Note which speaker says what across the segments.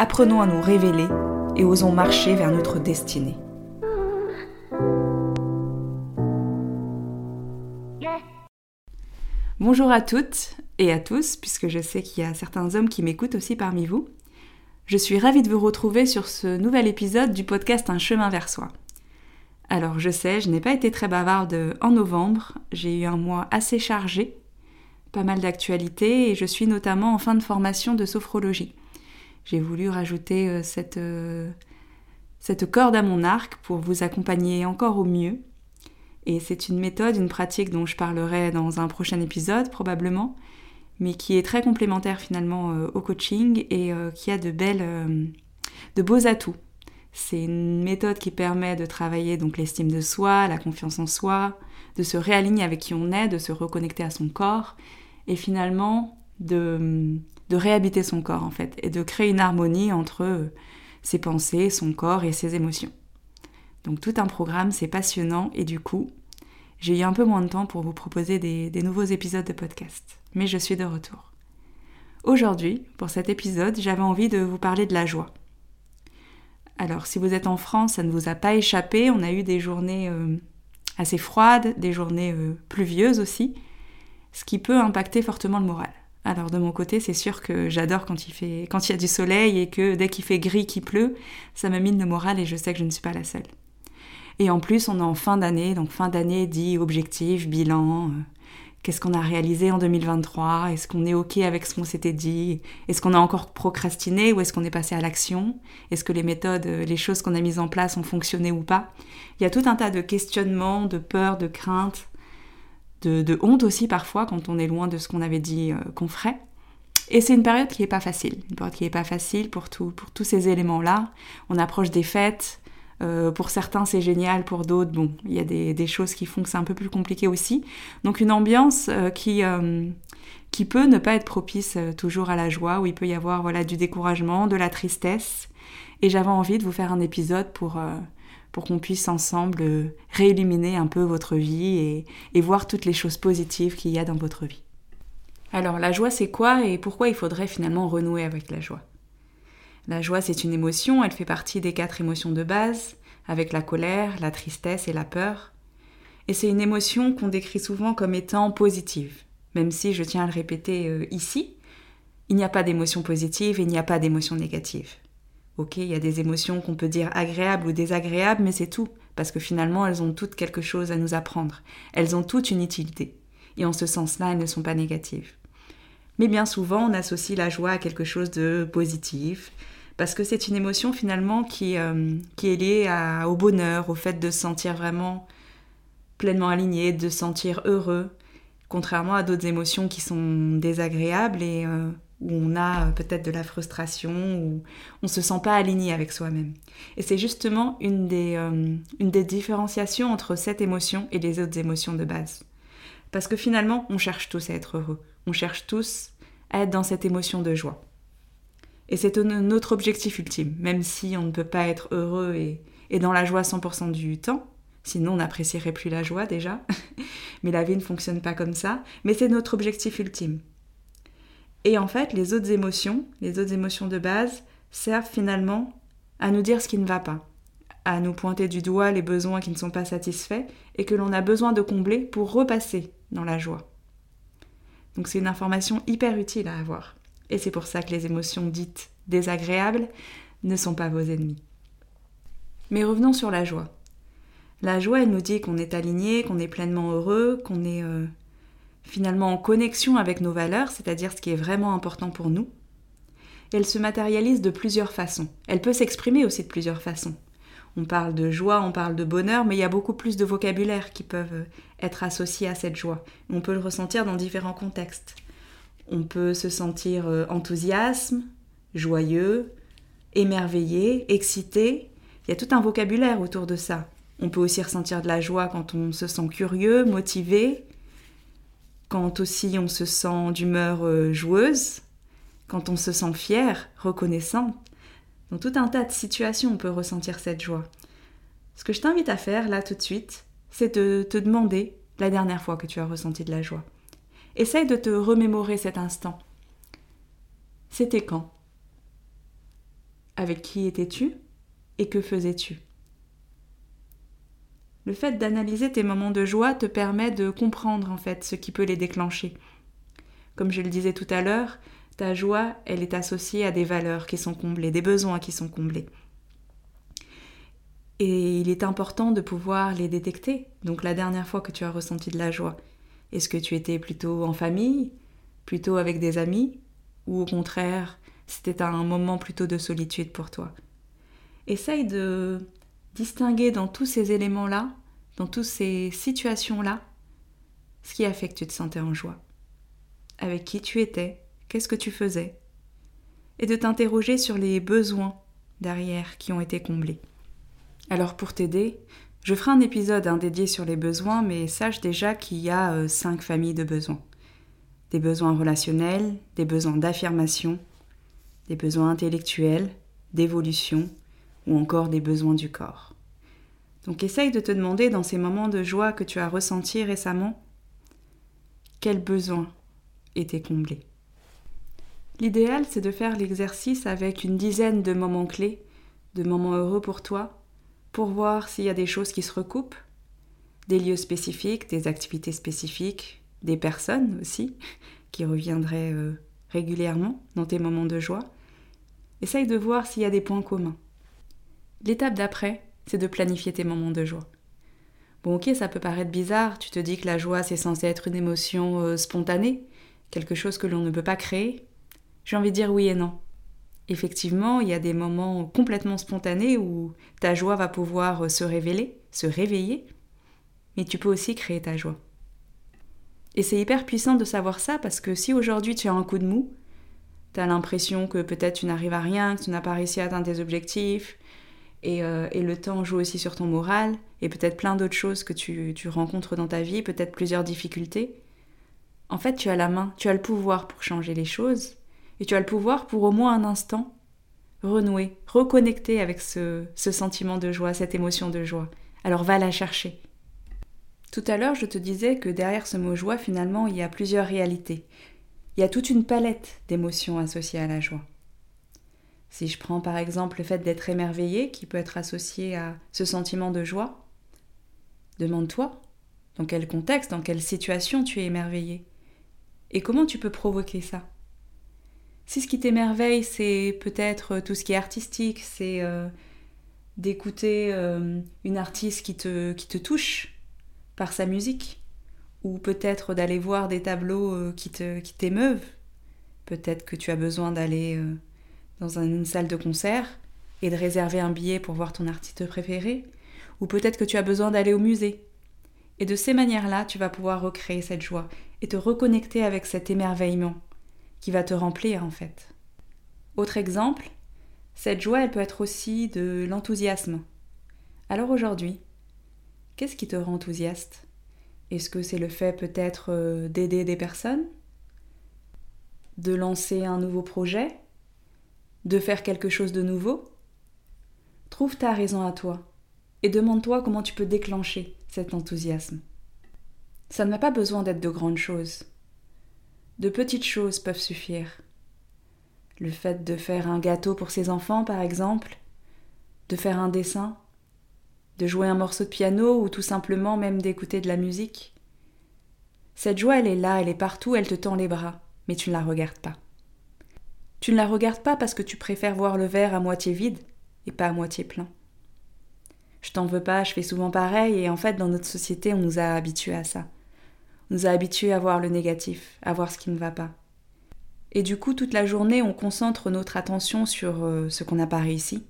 Speaker 1: Apprenons à nous révéler et osons marcher vers notre destinée. Bonjour à toutes et à tous, puisque je sais qu'il y a certains hommes qui m'écoutent aussi parmi vous. Je suis ravie de vous retrouver sur ce nouvel épisode du podcast Un chemin vers soi. Alors je sais, je n'ai pas été très bavarde en novembre, j'ai eu un mois assez chargé, pas mal d'actualités et je suis notamment en fin de formation de sophrologie. J'ai voulu rajouter euh, cette, euh, cette corde à mon arc pour vous accompagner encore au mieux. Et c'est une méthode, une pratique dont je parlerai dans un prochain épisode probablement, mais qui est très complémentaire finalement euh, au coaching et qui a de belles, de beaux atouts c'est une méthode qui permet de travailler donc l'estime de soi, la confiance en soi, de se réaligner avec qui on est, de se reconnecter à son corps et finalement de, de réhabiter son corps en fait et de créer une harmonie entre ses pensées, son corps et ses émotions. Donc tout un programme, c'est passionnant et du coup, j'ai eu un peu moins de temps pour vous proposer des, des nouveaux épisodes de podcast. Mais je suis de retour. Aujourd'hui, pour cet épisode, j'avais envie de vous parler de la joie. Alors si vous êtes en France, ça ne vous a pas échappé, on a eu des journées euh, assez froides, des journées euh, pluvieuses aussi, ce qui peut impacter fortement le moral. Alors de mon côté, c'est sûr que j'adore quand il fait quand il y a du soleil et que dès qu'il fait gris, qu'il pleut, ça me mine le moral et je sais que je ne suis pas la seule. Et en plus, on est en fin d'année, donc fin d'année dit objectif, bilan, euh, Qu'est-ce qu'on a réalisé en 2023 Est-ce qu'on est OK avec ce qu'on s'était dit Est-ce qu'on a encore procrastiné ou est-ce qu'on est passé à l'action Est-ce que les méthodes, les choses qu'on a mises en place ont fonctionné ou pas Il y a tout un tas de questionnements, de peurs, de craintes, de, honte aussi parfois quand on est loin de ce qu'on avait dit euh, qu'on ferait. Et c'est une période qui n'est pas facile, une période qui n'est pas facile pour, pour tous ces éléments-là. On approche des fêtes, euh, pour certains, c'est génial, pour d'autres, bon, il y a des, choses qui font que c'est un peu plus compliqué aussi. Donc une ambiance euh, qui, qui peut ne pas être propice toujours à la joie, où il peut y avoir voilà, du découragement, de la tristesse. Et j'avais envie de vous faire un épisode pour, pour qu'on puisse ensemble rééliminer un peu votre vie et, et voir toutes les choses positives qu'il y a dans votre vie. Alors la joie, c'est quoi et pourquoi il faudrait finalement renouer avec la joie? La joie, c'est une émotion, elle fait partie des quatre émotions de base, avec la colère, la tristesse et la peur. Et c'est une émotion qu'on décrit souvent comme étant positive, même si je tiens à le répéter euh, ici, il n'y a pas d'émotion positive et il n'y a pas d'émotion négative. Ok, il y a des émotions qu'on peut dire agréables ou désagréables, mais c'est tout, parce que finalement elles ont toutes quelque chose à nous apprendre. Elles ont toutes une utilité. Et en ce sens-là, elles ne sont pas négatives. Mais bien souvent, on associe la joie à quelque chose de positif, parce que c'est une émotion finalement qui, euh, est liée au bonheur, au fait de se sentir vraiment pleinement aligné, de se sentir heureux, contrairement à d'autres émotions qui sont désagréables et euh, où on a peut-être de la frustration, où on se sent pas aligné avec soi-même. Et c'est justement une des, euh, une des différenciations entre cette émotion et les autres émotions de base. Parce que finalement, on cherche tous à être heureux, on cherche tous à être dans cette émotion de joie. Et c'est notre objectif ultime, même si on ne peut pas être heureux et, dans la joie 100% du temps, sinon on n'apprécierait plus la joie déjà, mais la vie ne fonctionne pas comme ça, mais c'est notre objectif ultime. Et en fait, les autres émotions, les autres émotions de base, servent finalement à nous dire ce qui ne va pas, à nous pointer du doigt les besoins qui ne sont pas satisfaits et que l'on a besoin de combler pour repasser dans la joie. Donc c'est une information hyper utile à avoir. Et c'est pour ça que les émotions dites désagréables ne sont pas vos ennemis. Mais revenons sur la joie. La joie, elle nous dit qu'on est aligné, qu'on est pleinement heureux, qu'on est euh, finalement en connexion avec nos valeurs, c'est-à-dire ce qui est vraiment important pour nous. elle se matérialise de plusieurs façons. Elle peut s'exprimer aussi de plusieurs façons. On parle de joie, on parle de bonheur, mais il y a beaucoup plus de vocabulaire qui peuvent être associés à cette joie. On peut le ressentir dans différents contextes. On peut se sentir euh, enthousiasme, joyeux, émerveillé, excité. Il y a tout un vocabulaire autour de ça. On peut aussi ressentir de la joie quand on se sent curieux, motivé, quand aussi on se sent d'humeur euh, joueuse, quand on se sent fier, reconnaissant. Dans tout un tas de situations, on peut ressentir cette joie. Ce que je t'invite à faire là tout de suite, c'est de te demander la dernière fois que tu as ressenti de la joie. Essaye de te remémorer cet instant. C'était quand? Avec qui étais-tu? Et que faisais-tu? Le fait d'analyser tes moments de joie te permet de comprendre en fait ce qui peut les déclencher. Comme je le disais tout à l'heure, ta joie, elle est associée à des valeurs qui sont comblées, des besoins qui sont comblés. Et il est important de pouvoir les détecter. Donc la dernière fois que tu as ressenti de la joie, est-ce que tu étais plutôt en famille, plutôt avec des amis, ou au contraire, c'était un moment plutôt de solitude pour toi? Essaye de distinguer dans tous ces éléments-là, dans toutes ces situations-là, ce qui a fait que tu te sentais en joie. Avec qui tu étais, qu'est-ce que tu faisais Et de t'interroger sur les besoins derrière qui ont été comblés. Alors pour t'aider, je ferai un épisode hein, dédié sur les besoins, mais sache déjà qu'il y a euh, cinq familles de besoins. Des besoins relationnels, des besoins d'affirmation, des besoins intellectuels, d'évolution ou encore des besoins du corps. Donc essaye de te demander dans ces moments de joie que tu as ressentis récemment, quels besoins étaient comblés. L'idéal, c'est de faire l'exercice avec une dizaine de moments clés, de moments heureux pour toi, pour voir s'il y a des choses qui se recoupent, des lieux spécifiques, des activités spécifiques, des personnes aussi qui reviendraient euh, régulièrement dans tes moments de joie. Essaye de voir s'il y a des points communs. L'étape d'après, c'est de planifier tes moments de joie. Bon ok, ça peut paraître bizarre, tu te dis que la joie c'est censé être une émotion euh, spontanée, quelque chose que l'on ne peut pas créer. J'ai envie de dire oui et non effectivement, il y a des moments complètement spontanés où ta joie va pouvoir se révéler, se réveiller, mais tu peux aussi créer ta joie. Et c'est hyper puissant de savoir ça parce que si aujourd'hui tu as un coup de mou, tu as l'impression que peut-être tu n'arrives à rien, que tu n'as pas réussi à atteindre tes objectifs, et, euh, le temps joue aussi sur ton moral, et peut-être plein d'autres choses que tu, tu rencontres dans ta vie, peut-être plusieurs difficultés. En fait, tu as la main, tu as le pouvoir pour changer les choses, et tu as le pouvoir pour au moins un instant renouer, reconnecter avec ce, sentiment de joie, cette émotion de joie. Alors va la chercher. Tout à l'heure, je te disais que derrière ce mot joie, finalement, il y a plusieurs réalités. Il y a toute une palette d'émotions associées à la joie. Si je prends par exemple le fait d'être émerveillé, qui peut être associé à ce sentiment de joie, demande-toi dans quel contexte, dans quelle situation tu es émerveillé, et comment tu peux provoquer ça. Si ce qui t'émerveille, c'est peut-être tout ce qui est artistique, c'est euh, d'écouter euh, une artiste qui te, qui te touche par sa musique, ou peut-être d'aller voir des tableaux euh, qui, te, qui t'émeuvent. Peut-être que tu as besoin d'aller dans une salle de concert et de réserver un billet pour voir ton artiste préféré, ou peut-être que tu as besoin d'aller au musée? Et de ces manières-là, tu vas pouvoir recréer cette joie et te reconnecter avec cet émerveillement qui va te remplir en fait. Autre exemple, cette joie, elle peut être aussi de l'enthousiasme. Alors aujourd'hui, qu'est-ce qui te rend enthousiaste? Est-ce que c'est le fait peut-être euh, d'aider des personnes? De lancer un nouveau projet? De faire quelque chose de nouveau? Trouve ta raison à toi et demande-toi comment tu peux déclencher cet enthousiasme. Ça n'a pas besoin d'être de grandes choses. De petites choses peuvent suffire. Le fait de faire un gâteau pour ses enfants, par exemple, de faire un dessin, de jouer un morceau de piano ou tout simplement même d'écouter de la musique. Cette joie, elle est là, elle est partout, elle te tend les bras, mais tu ne la regardes pas. Tu ne la regardes pas parce que tu préfères voir le verre à moitié vide et pas à moitié plein. Je t'en veux pas, je fais souvent pareil et en fait dans notre société on nous a habitués à ça nous a habitués à voir le négatif, à voir ce qui ne va pas. Et du coup, toute la journée, on concentre notre attention sur euh, ce qu'on n'a pas réussi,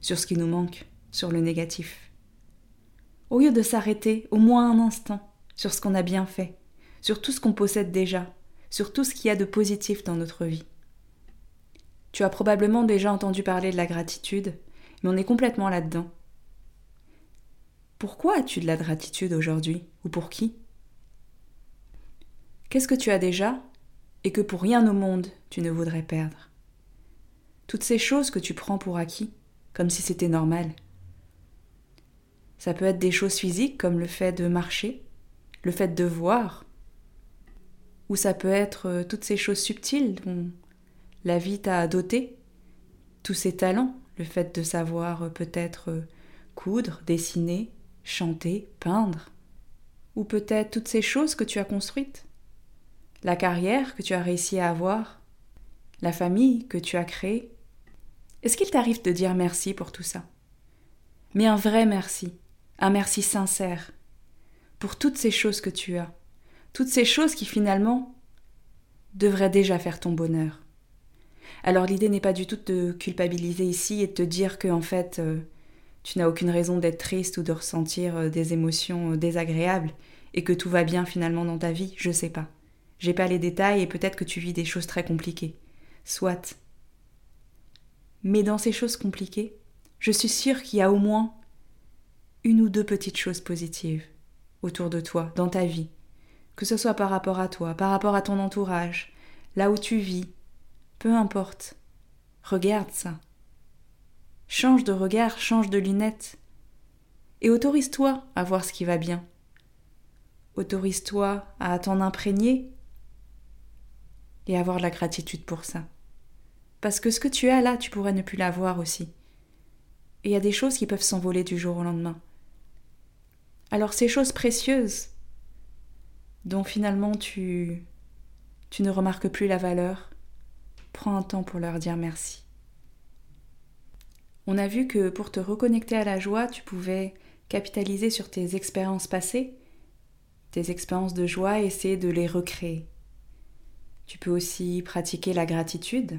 Speaker 1: sur ce qui nous manque, sur le négatif. Au lieu de s'arrêter au moins un instant sur ce qu'on a bien fait, sur tout ce qu'on possède déjà, sur tout ce qu'il y a de positif dans notre vie. Tu as probablement déjà entendu parler de la gratitude, mais on est complètement là-dedans. Pourquoi as-tu de la gratitude aujourd'hui Ou pour qui? Qu'est-ce que tu as déjà et que pour rien au monde tu ne voudrais perdre? Toutes ces choses que tu prends pour acquis, comme si c'était normal. Ça peut être des choses physiques comme le fait de marcher, le fait de voir, ou ça peut être euh, toutes ces choses subtiles dont la vie t'a doté, tous ces talents, le fait de savoir euh, peut-être euh, coudre, dessiner, chanter, peindre, ou peut-être toutes ces choses que tu as construites, la carrière que tu as réussi à avoir, la famille que tu as créée? Est-ce qu'il t'arrive de dire merci pour tout ça? Mais un vrai merci, un merci sincère, pour toutes ces choses que tu as, toutes ces choses qui finalement devraient déjà faire ton bonheur. Alors l'idée n'est pas du tout de te culpabiliser ici et de te dire que en fait euh, tu n'as aucune raison d'être triste ou de ressentir euh, des émotions euh, désagréables et que tout va bien finalement dans ta vie, je sais pas. J'ai pas les détails et peut-être que tu vis des choses très compliquées. Soit. Mais dans ces choses compliquées, je suis sûre qu'il y a au moins une ou deux petites choses positives autour de toi, dans ta vie, que ce soit par rapport à toi, par rapport à ton entourage, là où tu vis, peu importe. Regarde ça. Change de regard, change de lunettes. Et autorise-toi à voir ce qui va bien. Autorise-toi à t'en imprégner et avoir de la gratitude pour ça. Parce que ce que tu as là, tu pourrais ne plus l'avoir aussi. Et il y a des choses qui peuvent s'envoler du jour au lendemain. Alors ces choses précieuses, dont finalement tu, tu ne remarques plus la valeur, prends un temps pour leur dire merci. On a vu que pour te reconnecter à la joie, tu pouvais capitaliser sur tes expériences passées, tes expériences de joie et essayer de les recréer. Tu peux aussi pratiquer la gratitude.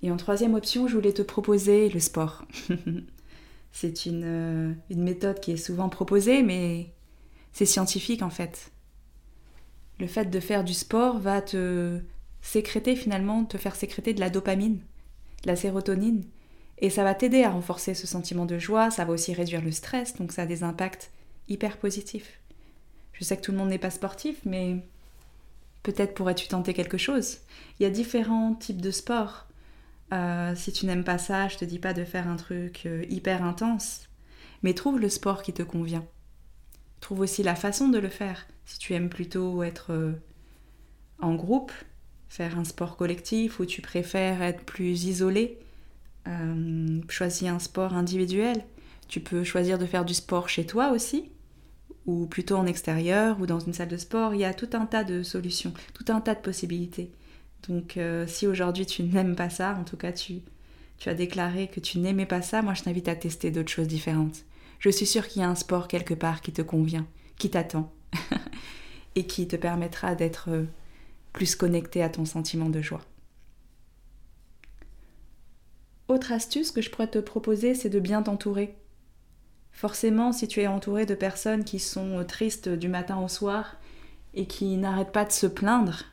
Speaker 1: Et en troisième option, je voulais te proposer le sport. c'est une, euh, une méthode qui est souvent proposée, mais c'est scientifique en fait. Le fait de faire du sport va te sécréter finalement, te faire sécréter de la dopamine, de la sérotonine, et ça va t'aider à renforcer ce sentiment de joie, ça va aussi réduire le stress, donc ça a des impacts hyper positifs. Je sais que tout le monde n'est pas sportif, mais peut-être pourrais-tu tenter quelque chose. Il y a différents types de sports. Euh, si tu n'aimes pas ça, je te dis pas de faire un truc euh, hyper intense, mais trouve le sport qui te convient. Trouve aussi la façon de le faire. Si tu aimes plutôt être euh, en groupe, faire un sport collectif ou tu préfères être plus isolé, choisis un sport individuel. Tu peux choisir de faire du sport chez toi aussi, ou plutôt en extérieur ou dans une salle de sport. Il y a tout un tas de solutions, tout un tas de possibilités. Donc euh, si aujourd'hui tu n'aimes pas ça, en tout cas tu, tu as déclaré que tu n'aimais pas ça, moi je t'invite à tester d'autres choses différentes. Je suis sûre qu'il y a un sport quelque part qui te convient, qui t'attend et qui te permettra d'être euh, plus connecté à ton sentiment de joie. Autre astuce que je pourrais te proposer, c'est de bien t'entourer. Forcément, si tu es entouré de personnes qui sont tristes du matin au soir et qui n'arrêtent pas de se plaindre,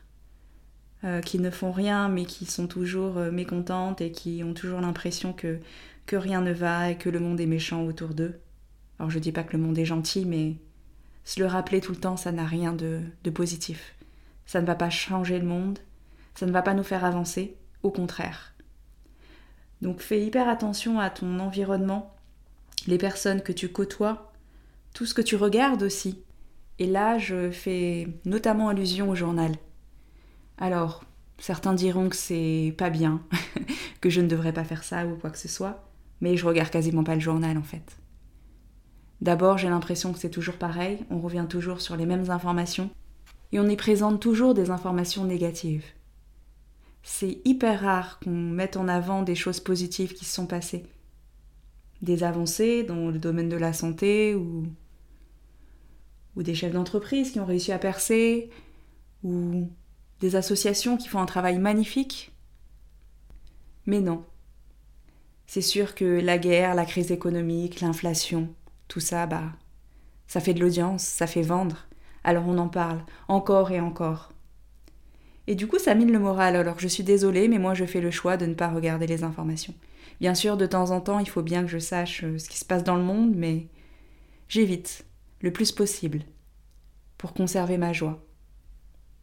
Speaker 1: euh, qui ne font rien mais qui sont toujours euh, mécontentes et qui ont toujours l'impression que, que rien ne va et que le monde est méchant autour d'eux. Alors je dis pas que le monde est gentil, mais se le rappeler tout le temps, ça n'a rien de positif. Ça ne va pas changer le monde, ça ne va pas nous faire avancer, au contraire. Donc fais hyper attention à ton environnement, les personnes que tu côtoies, tout ce que tu regardes aussi. Et là, je fais notamment allusion au journal. Alors, certains diront que c'est pas bien, que je ne devrais pas faire ça ou quoi que ce soit, mais je regarde quasiment pas le journal en fait. D'abord, j'ai l'impression que c'est toujours pareil, on revient toujours sur les mêmes informations, et on y présente toujours des informations négatives. C'est hyper rare qu'on mette en avant des choses positives qui se sont passées. Des avancées dans le domaine de la santé ou, ou des chefs d'entreprise qui ont réussi à percer ou des associations qui font un travail magnifique. Mais non. C'est sûr que la guerre, la crise économique, l'inflation, tout ça, bah, ça fait de l'audience, ça fait vendre. Alors on en parle encore et encore. Et du coup, ça mine le moral. Alors je suis désolée, mais moi je fais le choix de ne pas regarder les informations. Bien sûr, de temps en temps, il faut bien que je sache euh, ce qui se passe dans le monde, mais j'évite le plus possible pour conserver ma joie,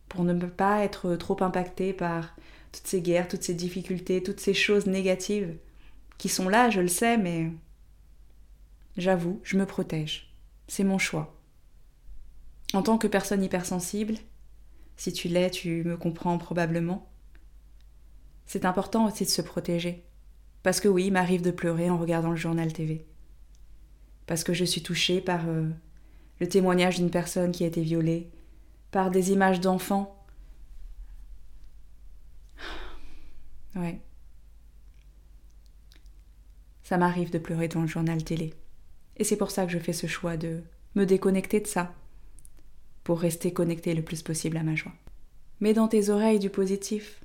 Speaker 1: pour ne pas être trop impactée par toutes ces guerres, toutes ces difficultés, toutes ces choses négatives qui sont là, je le sais, mais j'avoue, je me protège. C'est mon choix. En tant que personne hypersensible, si tu l'es, tu me comprends probablement. C'est important aussi de se protéger. Parce que oui, il m'arrive de pleurer en regardant le journal TV. Parce que je suis touchée par euh, le témoignage d'une personne qui a été violée, par des images d'enfants. Ouais. Ça m'arrive de pleurer dans le journal télé. Et c'est pour ça que je fais ce choix de me déconnecter de ça, pour rester connecté le plus possible à ma joie. Mets dans tes oreilles du positif.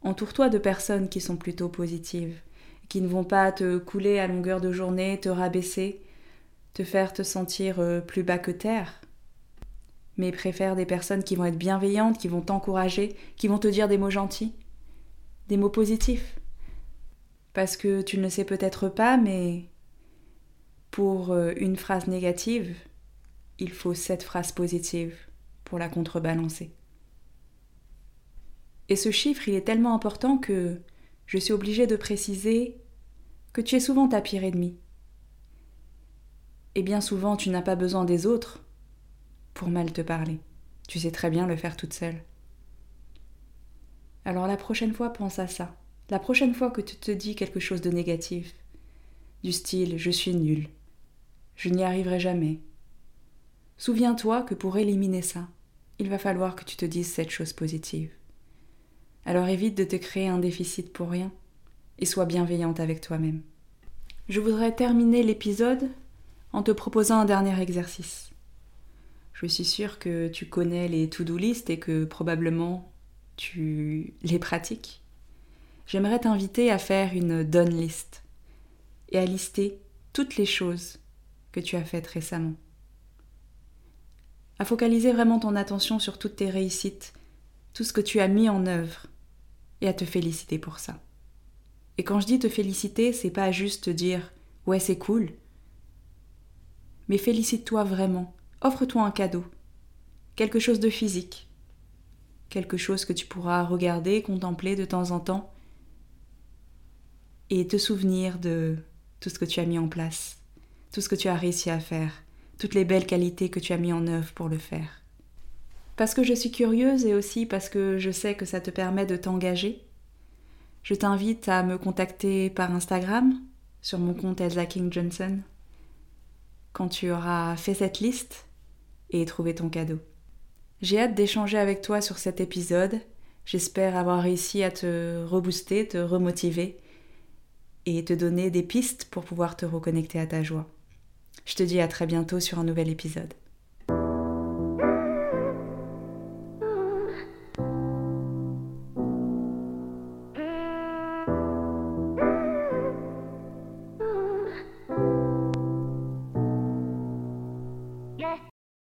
Speaker 1: Entoure-toi de personnes qui sont plutôt positives, qui ne vont pas te couler à longueur de journée, te rabaisser, te faire te sentir euh, plus bas que terre, mais préfère des personnes qui vont être bienveillantes, qui vont t'encourager, qui vont te dire des mots gentils, des mots positifs. Parce que tu ne le sais peut-être pas, mais pour euh, une phrase négative, il faut sept phrases positives pour la contrebalancer. Et ce chiffre, il est tellement important que je suis obligée de préciser que tu es souvent ta pire ennemie. Et bien souvent, tu n'as pas besoin des autres pour mal te parler. Tu sais très bien le faire toute seule. Alors la prochaine fois, pense à ça. La prochaine fois que tu te dis quelque chose de négatif, du style je suis nul, je n'y arriverai jamais, Souviens-toi que pour éliminer ça, il va falloir que tu te dises cette chose positive. Alors évite de te créer un déficit pour rien et sois bienveillante avec toi-même. Je voudrais terminer l'épisode en te proposant un dernier exercice. Je suis sûre que tu connais les to-do list et que probablement tu les pratiques. J'aimerais t'inviter à faire une done list et à lister toutes les choses que tu as faites récemment à focaliser vraiment ton attention sur toutes tes réussites, tout ce que tu as mis en œuvre, et à te féliciter pour ça. Et quand je dis te féliciter, c'est pas juste te dire ouais c'est cool, mais félicite-toi vraiment, offre-toi un cadeau, quelque chose de physique, quelque chose que tu pourras regarder, contempler de temps en temps, et te souvenir de tout ce que tu as mis en place, tout ce que tu as réussi à faire, toutes les belles qualités que tu as mis en œuvre pour le faire. Parce que je suis curieuse et aussi parce que je sais que ça te permet de t'engager, je t'invite à me contacter par Instagram sur mon compte Elsa King Johnson quand tu auras fait cette liste et trouvé ton cadeau. J'ai hâte d'échanger avec toi sur cet épisode. J'espère avoir réussi à te rebooster, te remotiver et te donner des pistes pour pouvoir te reconnecter à ta joie. Je te dis à très bientôt sur un nouvel épisode.